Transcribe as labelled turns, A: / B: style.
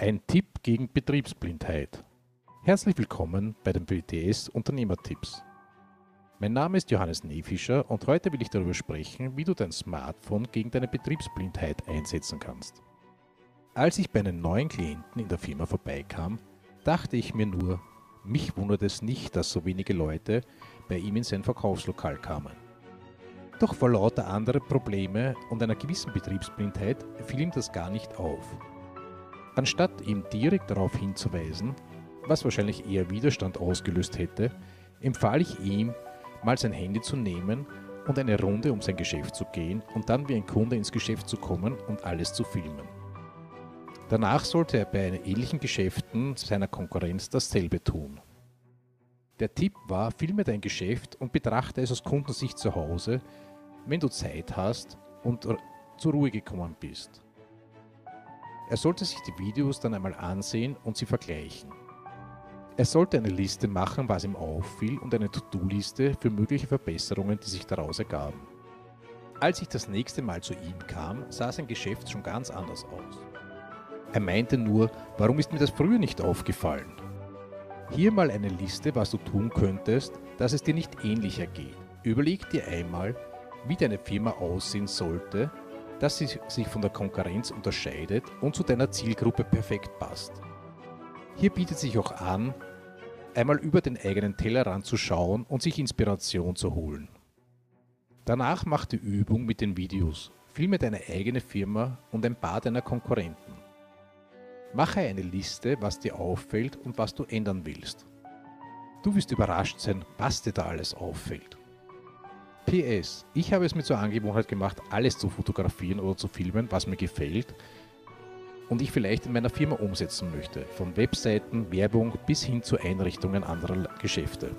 A: Ein Tipp gegen Betriebsblindheit. Herzlich willkommen bei den BTS Unternehmertipps. Mein Name ist Johannes Neefischer und heute will ich darüber sprechen, wie du dein Smartphone gegen deine Betriebsblindheit einsetzen kannst. Als ich bei einem neuen Klienten in der Firma vorbeikam, dachte ich mir nur, mich wundert es nicht, dass so wenige Leute bei ihm in sein Verkaufslokal kamen. Doch vor lauter anderer Probleme und einer gewissen Betriebsblindheit fiel ihm das gar nicht auf. Anstatt ihm direkt darauf hinzuweisen, was wahrscheinlich eher Widerstand ausgelöst hätte, empfahl ich ihm, mal sein Handy zu nehmen und eine Runde um sein Geschäft zu gehen und dann wie ein Kunde ins Geschäft zu kommen und alles zu filmen. Danach sollte er bei ähnlichen Geschäften seiner Konkurrenz dasselbe tun. Der Tipp war, filme dein Geschäft und betrachte es aus Kundensicht zu Hause, wenn du Zeit hast und zur Ruhe gekommen bist. Er sollte sich die Videos dann einmal ansehen und sie vergleichen. Er sollte eine Liste machen, was ihm auffiel und eine To-Do-Liste für mögliche Verbesserungen, die sich daraus ergaben. Als ich das nächste Mal zu ihm kam, sah sein Geschäft schon ganz anders aus. Er meinte nur, warum ist mir das früher nicht aufgefallen? Hier mal eine Liste, was du tun könntest, dass es dir nicht ähnlicher geht. Überleg dir einmal, wie deine Firma aussehen sollte, dass sie sich von der Konkurrenz unterscheidet und zu deiner Zielgruppe perfekt passt. Hier bietet sich auch an, einmal über den eigenen Tellerrand zu schauen und sich Inspiration zu holen. Danach mach die Übung mit den Videos. Filme deine eigene Firma und ein paar deiner Konkurrenten. Mache eine Liste, was dir auffällt und was du ändern willst. Du wirst überrascht sein, was dir da alles auffällt. PS, ich habe es mir zur Angewohnheit gemacht, alles zu fotografieren oder zu filmen, was mir gefällt und ich vielleicht in meiner Firma umsetzen möchte, von Webseiten, Werbung bis hin zu Einrichtungen anderer Geschäfte.